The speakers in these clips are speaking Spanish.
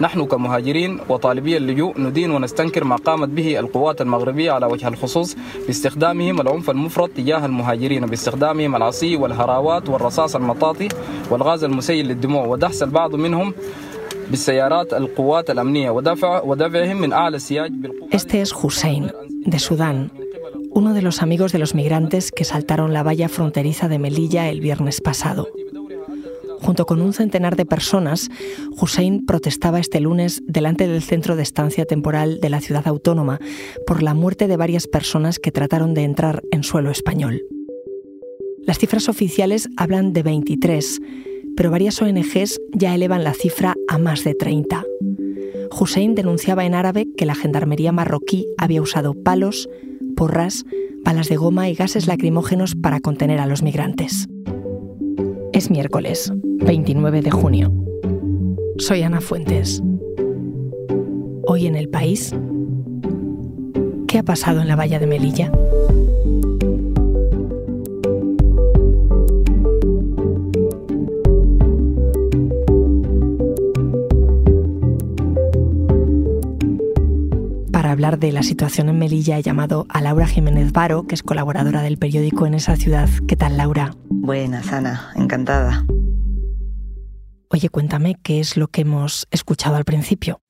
نحن كمهاجرين وطالبي اللجوء ندين ونستنكر ما قامت به القوات المغربية على وجه الخصوص باستخدامهم العنف المفرط تجاه المهاجرين باستخدامهم العصي والهراوات والرصاص المطاطي والغاز المسيل للدموع ودحس البعض منهم بالسيارات القوات الأمنية ودفع ودفعهم من أعلى السياج Sudán, uno de los amigos de los migrantes que saltaron la valla fronteriza de Melilla el viernes pasado. Junto con un centenar de personas, Hussein protestaba este lunes delante del centro de estancia temporal de la ciudad autónoma por la muerte de varias personas que trataron de entrar en suelo español. Las cifras oficiales hablan de 23, pero varias ONGs ya elevan la cifra a más de 30. Hussein denunciaba en árabe que la gendarmería marroquí había usado palos, porras, balas de goma y gases lacrimógenos para contener a los migrantes. Es miércoles, 29 de junio. Soy Ana Fuentes. Hoy en el país, ¿qué ha pasado en la valla de Melilla? Para hablar de la situación en Melilla he llamado a Laura Jiménez Varo, que es colaboradora del periódico en esa ciudad. ¿Qué tal, Laura? Buenas, Ana, encantada. Oye, cuéntame qué es lo que hemos escuchado al principio.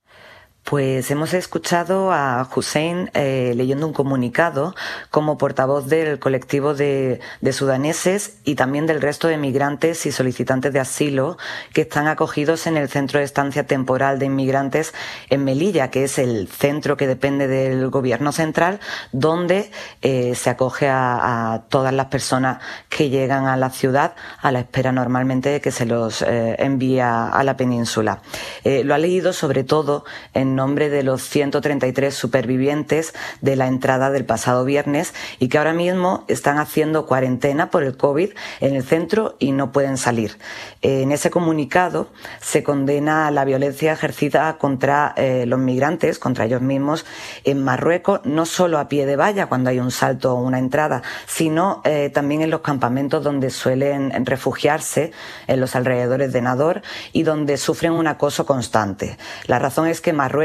Pues hemos escuchado a Hussein eh, leyendo un comunicado como portavoz del colectivo de, de, sudaneses y también del resto de migrantes y solicitantes de asilo que están acogidos en el centro de estancia temporal de inmigrantes en Melilla, que es el centro que depende del gobierno central, donde eh, se acoge a, a, todas las personas que llegan a la ciudad a la espera normalmente de que se los eh, envíe a la península. Eh, lo ha leído sobre todo en nombre de los 133 supervivientes de la entrada del pasado viernes y que ahora mismo están haciendo cuarentena por el COVID en el centro y no pueden salir. En ese comunicado se condena la violencia ejercida contra eh, los migrantes, contra ellos mismos, en Marruecos, no solo a pie de valla cuando hay un salto o una entrada, sino eh, también en los campamentos donde suelen refugiarse, en los alrededores de Nador, y donde sufren un acoso constante. La razón es que Marruecos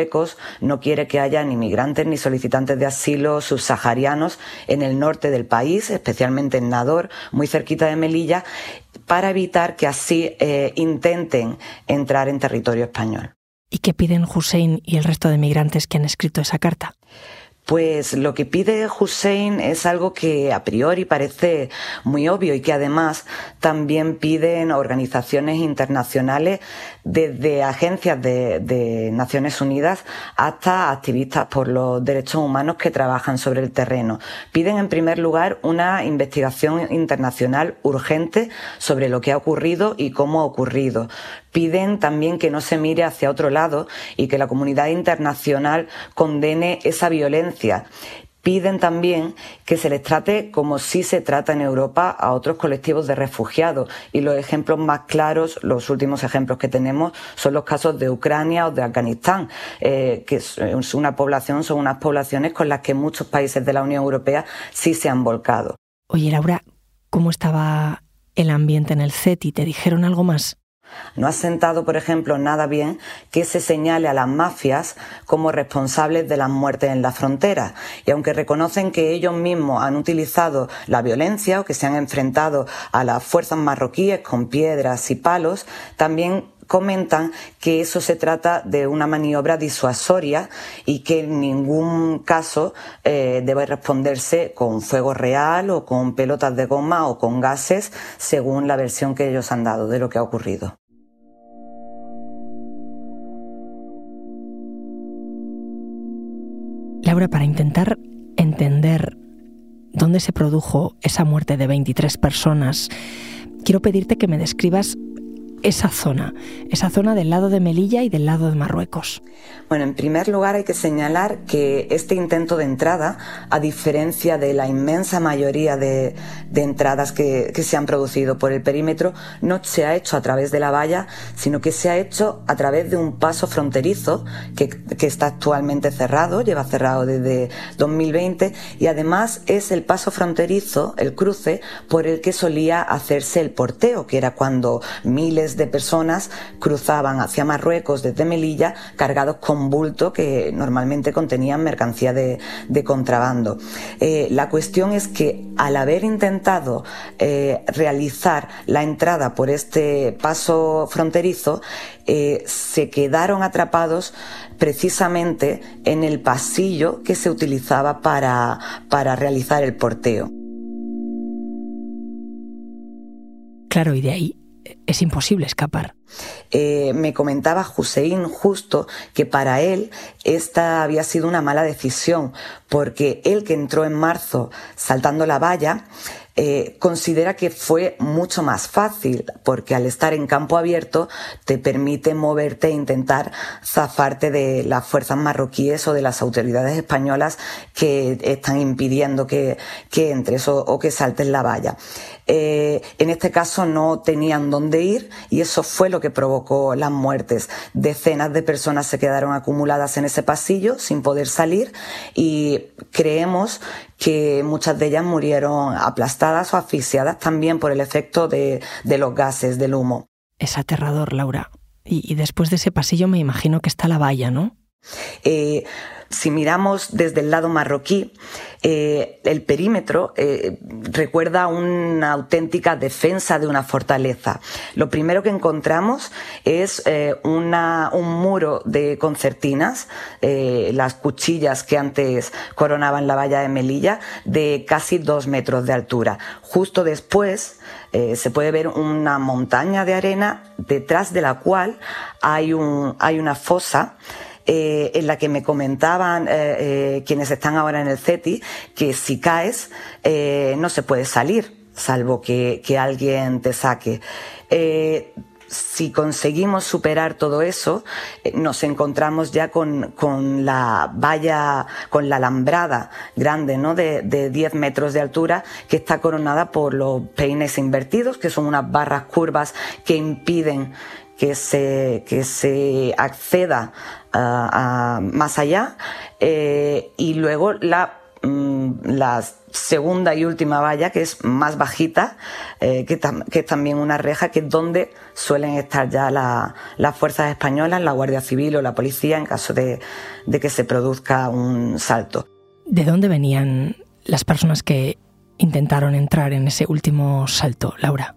no quiere que haya ni migrantes ni solicitantes de asilo subsaharianos en el norte del país, especialmente en Nador, muy cerquita de Melilla, para evitar que así eh, intenten entrar en territorio español. ¿Y qué piden Hussein y el resto de migrantes que han escrito esa carta? Pues lo que pide Hussein es algo que a priori parece muy obvio y que además también piden organizaciones internacionales desde agencias de, Naciones Unidas hasta activistas por los derechos humanos que trabajan sobre el terreno. Piden en primer lugar una investigación internacional urgente sobre lo que ha ocurrido y cómo ha ocurrido piden también que no se mire hacia otro lado y que la comunidad internacional condene esa violencia piden también que se les trate como si se trata en Europa a otros colectivos de refugiados. Y los ejemplos más claros, los últimos ejemplos que tenemos, son los casos de Ucrania o de Afganistán, eh, que es una población, son unas poblaciones con las que muchos países de la Unión Europea sí se han volcado. Oye, Laura, ¿cómo estaba el ambiente en el CETI? ¿Te dijeron algo más? No ha sentado, por ejemplo, nada bien que se señale a las mafias como responsables de las muertes en la frontera. Y aunque reconocen que ellos mismos han utilizado la violencia o que se han enfrentado a las fuerzas marroquíes con piedras y palos, también comentan que eso se trata de una maniobra disuasoria y que en ningún caso eh, debe responderse con fuego real o con pelotas de goma o con gases, según la versión que ellos han dado de lo que ha ocurrido. Laura, para intentar entender dónde se produjo esa muerte de 23 personas, quiero pedirte que me describas esa zona, esa zona del lado de Melilla y del lado de Marruecos? Bueno, en primer lugar hay que señalar que este intento de entrada, a diferencia de la inmensa mayoría de, de entradas que, que, se han producido por el perímetro, no se ha hecho a través de la valla, sino que se ha hecho a través de un paso fronterizo que, que está actualmente cerrado, lleva cerrado desde 2020 y además es el paso fronterizo, el cruce, por el que solía hacerse el porteo, que era cuando miles de personas cruzaban hacia Marruecos desde Melilla cargados con bulto que normalmente contenían mercancía de, contrabando. Eh, la cuestión es que al haber intentado eh, realizar la entrada por este paso fronterizo, eh, se quedaron atrapados precisamente en el pasillo que se utilizaba para, para realizar el porteo. Claro, y de ahí es imposible escapar. Eh, me comentaba Hussein justo que para él esta había sido una mala decisión, porque él que entró en marzo saltando la valla, eh, considera que fue mucho más fácil porque al estar en campo abierto te permite moverte e intentar zafarte de las fuerzas marroquíes o de las autoridades españolas que están impidiendo que, que entres o, o que saltes la valla. Eh, en este caso no tenían dónde ir y eso fue lo que provocó las muertes. Decenas de personas se quedaron acumuladas en ese pasillo sin poder salir y creemos que muchas de ellas murieron aplastadas o asfixiadas también por el efecto de, los gases, del humo. Es aterrador, Laura. Y, después de ese pasillo me imagino que está la valla, ¿no? Eh, si miramos desde el lado marroquí, eh, el perímetro eh, recuerda una auténtica defensa de una fortaleza. Lo primero que encontramos es un muro de concertinas, las cuchillas que antes coronaban la valla de Melilla, de casi dos metros de altura. Justo después se puede ver una montaña de arena detrás de la cual hay una fosa eh, en la que me comentaban eh, eh, quienes están ahora en el CETI que si caes no se puede salir, salvo que, alguien te saque si conseguimos superar todo eso, nos encontramos ya con, la valla, con la alambrada grande, ¿no? De, de, 10 metros de altura, que está coronada por los peines invertidos, que son unas barras curvas que impiden que se, que se acceda más allá. Eh, y luego la, mm, la segunda y última valla, que es más bajita, eh, que, es también una reja, que es donde suelen estar ya las fuerzas españolas, la Guardia Civil o la policía, en caso de que se produzca un salto. ¿De dónde venían las personas que intentaron entrar en ese último salto, Laura?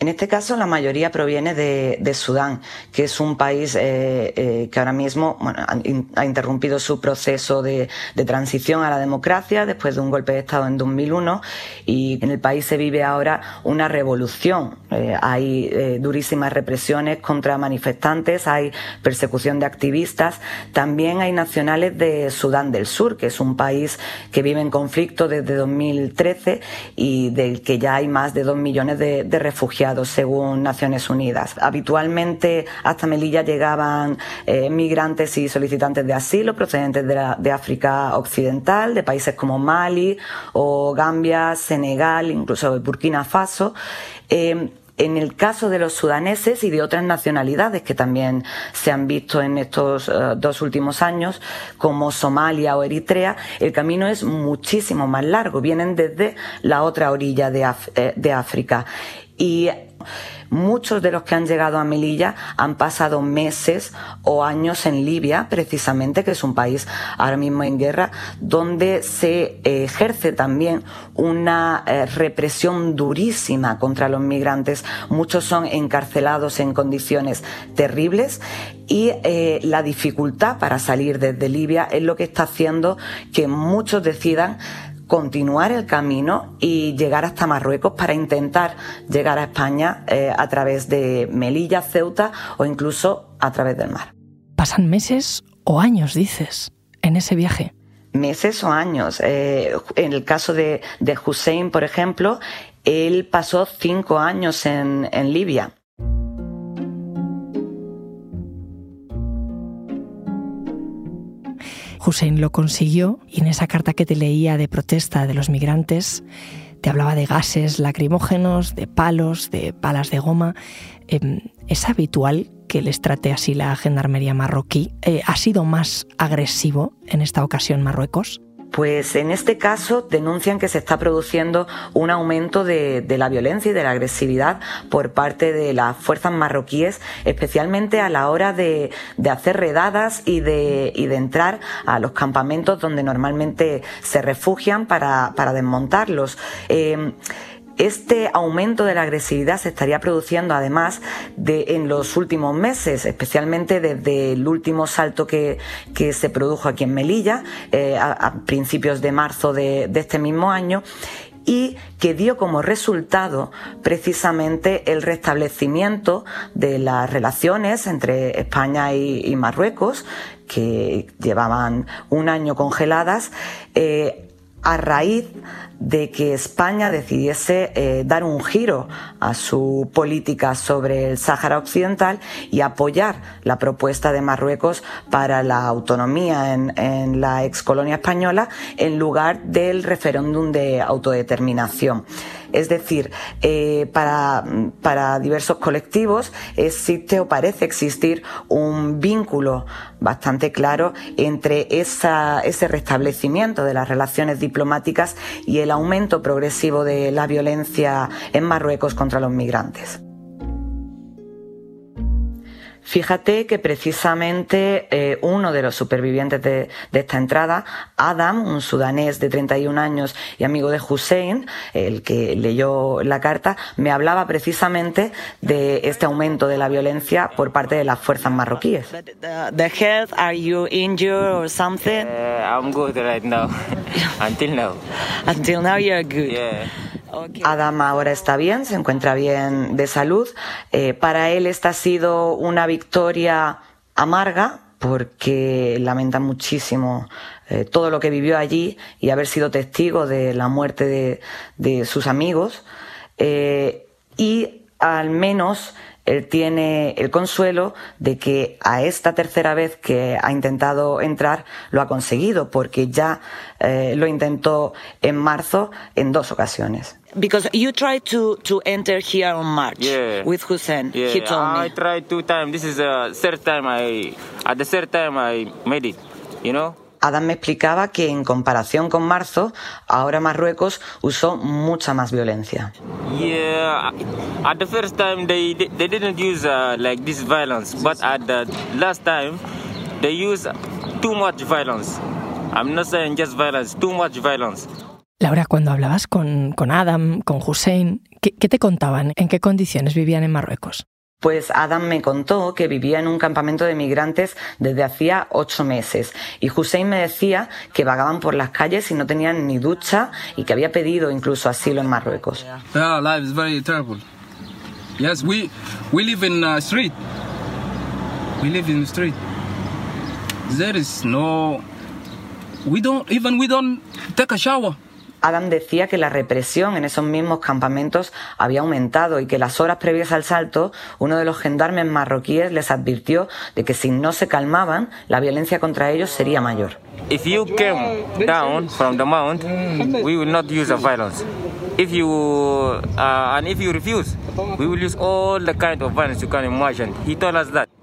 En este caso, la mayoría proviene de, Sudán, que es un país eh, eh, que ahora mismo ha, interrumpido su proceso de, transición a la democracia después de un golpe de Estado en 2001 y en el país se vive ahora una revolución. Eh, hay durísimas represiones contra manifestantes, hay persecución de activistas, también hay nacionales de Sudán del Sur, que es un país que vive en conflicto desde 2013 y del que ya hay más de dos millones de refugiados según Naciones Unidas. Habitualmente hasta Melilla llegaban eh, migrantes y solicitantes de asilo procedentes de, África Occidental, de países como Mali o Gambia, Senegal, incluso Burkina Faso. Eh, en el caso de los sudaneses y de otras nacionalidades que también se han visto en estos eh, dos últimos años, como Somalia o Eritrea, el camino es muchísimo más largo. Vienen desde la otra orilla de, de África. Y muchos de los que han llegado a Melilla han pasado meses o años en Libia, precisamente, que es un país ahora mismo en guerra, donde se ejerce también una eh, represión durísima contra los migrantes. Muchos son encarcelados en condiciones terribles y eh, la dificultad para salir desde Libia es lo que está haciendo que muchos decidan continuar el camino y llegar hasta Marruecos para intentar llegar a España eh, a través de Melilla, Ceuta o incluso a través del mar. Pasan meses o años, dices, en ese viaje. Meses o años. Eh, en el caso de, de Hussein, por ejemplo, él pasó cinco años en, en Libia. Hussein lo consiguió y en esa carta que te leía de protesta de los migrantes te hablaba de gases lacrimógenos, de palos, de palas de goma. Em, ¿Es habitual que les trate así la gendarmería marroquí? Eh, ¿Ha sido más agresivo en esta ocasión Marruecos? Pues en este caso denuncian que se está produciendo un aumento de, la violencia y de la agresividad por parte de las fuerzas marroquíes, especialmente a la hora de, hacer redadas y de, entrar a los campamentos donde normalmente se refugian para, desmontarlos. Eh, este aumento de la agresividad se estaría produciendo además de, en los últimos meses, especialmente desde el último salto que, se produjo aquí en Melilla eh, a, principios de marzo de, este mismo año y que dio como resultado precisamente el restablecimiento de las relaciones entre España y, Marruecos, que llevaban un año congeladas, eh, a raíz de que España decidiese eh, dar un giro a su política sobre el Sáhara Occidental y apoyar la propuesta de Marruecos para la autonomía en, en la excolonia española en lugar del referéndum de autodeterminación. Es decir, eh, para, diversos colectivos existe o parece existir un vínculo bastante claro entre ese restablecimiento de las relaciones diplomáticas y el aumento progresivo de la violencia en Marruecos contra los migrantes. Fíjate que precisamente eh, uno de los supervivientes de, esta entrada, Adam, un sudanés de 31 años y amigo de Hussein, el que leyó la carta, me hablaba precisamente de este aumento de la violencia por parte de las fuerzas marroquíes. The health, are you injured or something? I'm good right now. Until now. Until now you're good. Yeah. Adam ahora está bien, se encuentra bien de salud. Eh, para él esta ha sido una victoria amarga porque lamenta muchísimo eh, todo lo que vivió allí y haber sido testigo de la muerte de, sus amigos. Eh, y al menos él tiene el consuelo de que a esta tercera vez que ha intentado entrar lo ha conseguido, porque ya lo intentó en marzo en dos ocasiones. Because you tried to, to enter here on March yeah. with Hussein. Yeah. He told me. I tried two times. This is the third time I, at the third time I made it, you know. Adam me explicaba que en comparación con marzo, ahora Marruecos usó mucha más violencia. Yeah, at the first time they they didn't use uh, like this violence, but at the last time they use too much violence. I'm not saying just violence, too much violence. Laura, cuando hablabas con, con Adam, con Hussein, ¿qué, ¿qué te contaban? ¿En qué condiciones vivían en Marruecos? Pues Adam me contó que vivía en un campamento de migrantes desde hacía ocho meses y Hussein me decía que vagaban por las calles y no tenían ni ducha y que había pedido incluso asilo en Marruecos. Yeah, life is very terrible. Yes, we we live in a street. We live in the street. There is no. We don't even we don't take a shower. Adam decía que la represión en esos mismos campamentos había aumentado y que las horas previas al salto, uno de los gendarmes marroquíes les advirtió de que si no se calmaban, la violencia contra ellos sería mayor. If you came down from the mount, we will not use violence. If you uh, and if you refuse, we will use all the kind of violence you can imagine. He told us that.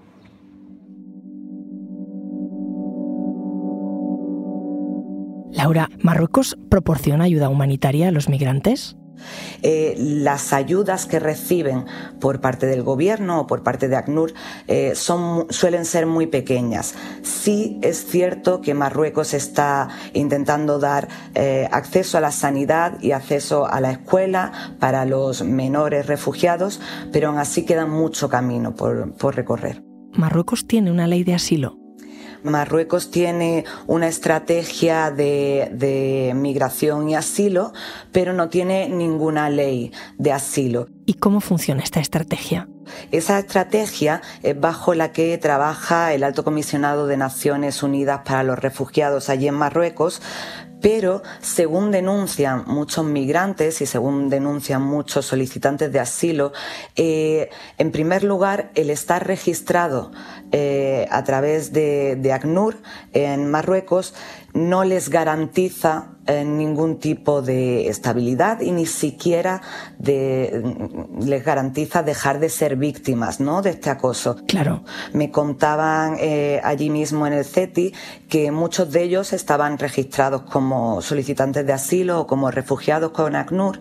Laura, ¿Marruecos proporciona ayuda humanitaria a los migrantes? Eh, las ayudas que reciben por parte del gobierno o por parte de ACNUR eh, son, suelen ser muy pequeñas. Sí es cierto que Marruecos está intentando dar eh, acceso a la sanidad y acceso a la escuela para los menores refugiados, pero aún así queda mucho camino por recorrer. Marruecos tiene una ley de asilo. Marruecos tiene una estrategia de, migración y asilo, pero no tiene ninguna ley de asilo. ¿Y cómo funciona esta estrategia? Esa estrategia es bajo la que trabaja el Alto Comisionado de Naciones Unidas para los Refugiados allí en Marruecos, pero según denuncian muchos migrantes y según denuncian muchos solicitantes de asilo, eh, en primer lugar, el estar registrado eh, a través de, de, ACNUR en Marruecos no les garantiza eh, ningún tipo de estabilidad y ni siquiera mm, les garantiza dejar de ser víctimas ¿no? de este acoso. Claro. Me contaban eh, allí mismo en el CETI que muchos de ellos estaban registrados como solicitantes de asilo o como refugiados con ACNUR,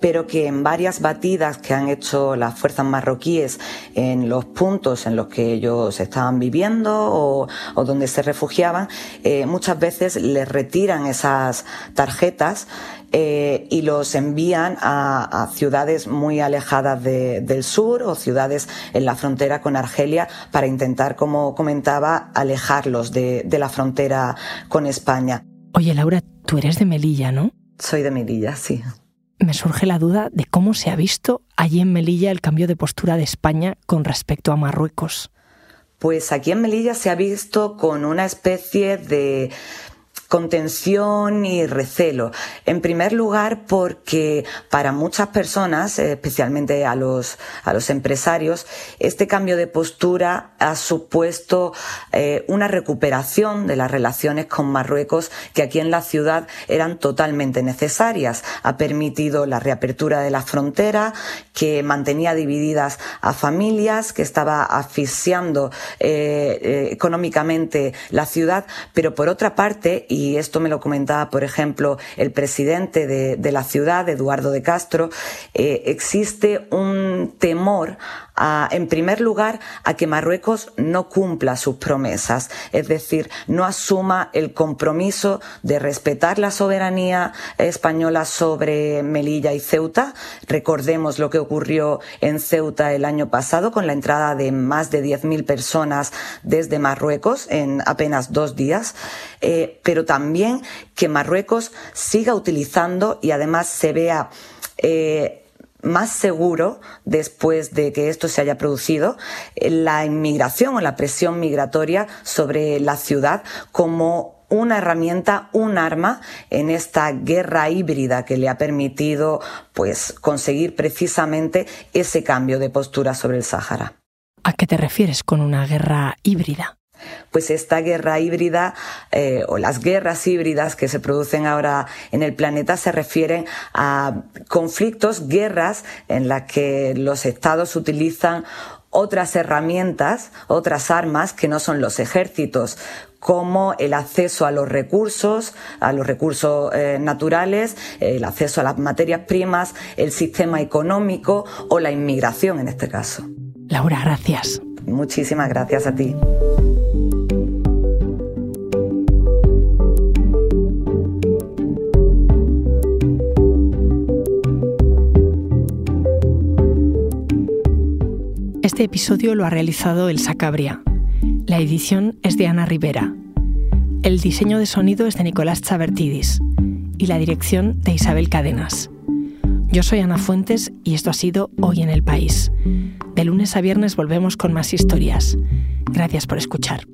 pero que en varias batidas que han hecho las fuerzas marroquíes en los puntos en los que ellos estaban viviendo o, donde se refugiaban, eh, muchas veces les retiran esas tarjetas eh, y los envían a, ciudades muy alejadas del sur o ciudades en la frontera con Argelia para intentar, como comentaba, alejarlos de, de la frontera con España. Oye, Laura, tú eres de Melilla, ¿no? Soy de Melilla, sí. Me surge la duda de cómo se ha visto allí en Melilla el cambio de postura de España con respecto a Marruecos. Pues aquí en Melilla se ha visto con una especie de contención y recelo. En primer lugar, porque para muchas personas, especialmente a los, a los empresarios, este cambio de postura ha supuesto eh, una recuperación de las relaciones con Marruecos que aquí en la ciudad eran totalmente necesarias. Ha permitido la reapertura de la frontera, que mantenía divididas a familias, que estaba asfixiando eh, eh, económicamente la ciudad, pero por otra parte, y esto me lo comentaba, por ejemplo, el presidente de, la ciudad, Eduardo de Castro, eh, existe un temor en primer lugar, a que Marruecos no cumpla sus promesas, es decir, no asuma el compromiso de respetar la soberanía española sobre Melilla y Ceuta. Recordemos lo que ocurrió en Ceuta el año pasado con la entrada de más de 10.000 personas desde Marruecos en apenas dos días, eh, pero también que Marruecos siga utilizando y además se vea eh, más seguro después de que esto se haya producido la inmigración o la presión migratoria sobre la ciudad como una herramienta, un arma en esta guerra híbrida que le ha permitido pues conseguir precisamente ese cambio de postura sobre el Sáhara. ¿A qué te refieres con una guerra híbrida? Pues esta guerra híbrida eh, o las guerras híbridas que se producen ahora en el planeta se refieren a conflictos, guerras en las que los estados utilizan otras herramientas, otras armas que no son los ejércitos, como el acceso a los recursos, a los recursos eh, naturales, el acceso a las materias primas, el sistema económico o la inmigración en este caso. Laura, gracias. Muchísimas gracias a ti. Este episodio lo ha realizado El Sacabria. La edición es de Ana Rivera. El diseño de sonido es de Nicolás Chavertidis y la dirección de Isabel Cadenas. Yo soy Ana Fuentes y esto ha sido Hoy en el País. De lunes a viernes volvemos con más historias. Gracias por escuchar.